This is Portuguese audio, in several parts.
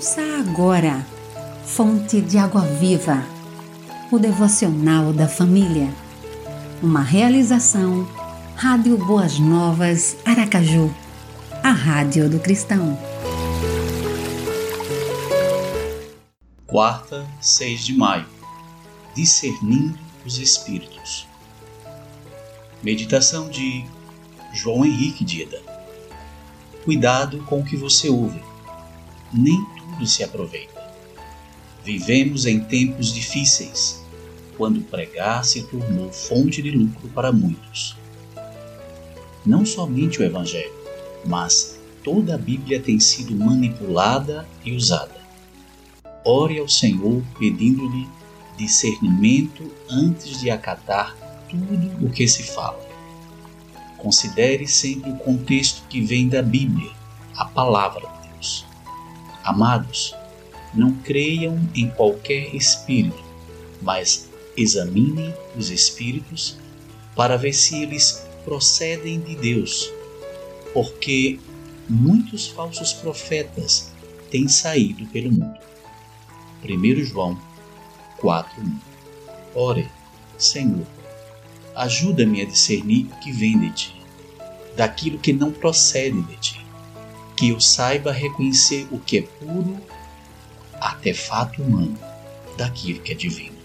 Ouça agora, Fonte de Água Viva, o devocional da família. Uma realização, Rádio Boas Novas, Aracaju, a Rádio do Cristão. Quarta, 6 de maio. Discernindo os Espíritos. Meditação de João Henrique Dida. Cuidado com o que você ouve. Nem se aproveita. Vivemos em tempos difíceis, quando pregar se tornou fonte de lucro para muitos. Não somente o Evangelho, mas toda a Bíblia tem sido manipulada e usada. Ore ao Senhor pedindo-lhe discernimento antes de acatar tudo o que se fala. Considere sempre o contexto que vem da Bíblia, a palavra. Amados, não creiam em qualquer espírito, mas examinem os espíritos para ver se eles procedem de Deus, porque muitos falsos profetas têm saído pelo mundo. 1 João 4:1 Ore, Senhor, ajuda-me a discernir o que vem de ti, daquilo que não procede de ti, que eu saiba reconhecer o que é puro, artefato humano, daquilo que é divino.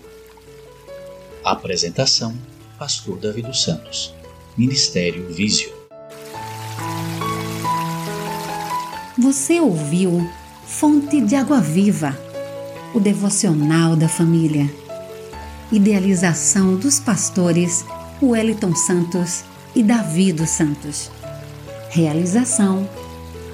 Apresentação: Pastor Davi dos Santos, Ministério Visio. Você ouviu Fonte de Água Viva, o devocional da família. Idealização dos pastores Wellington Santos e Davi dos Santos. Realização: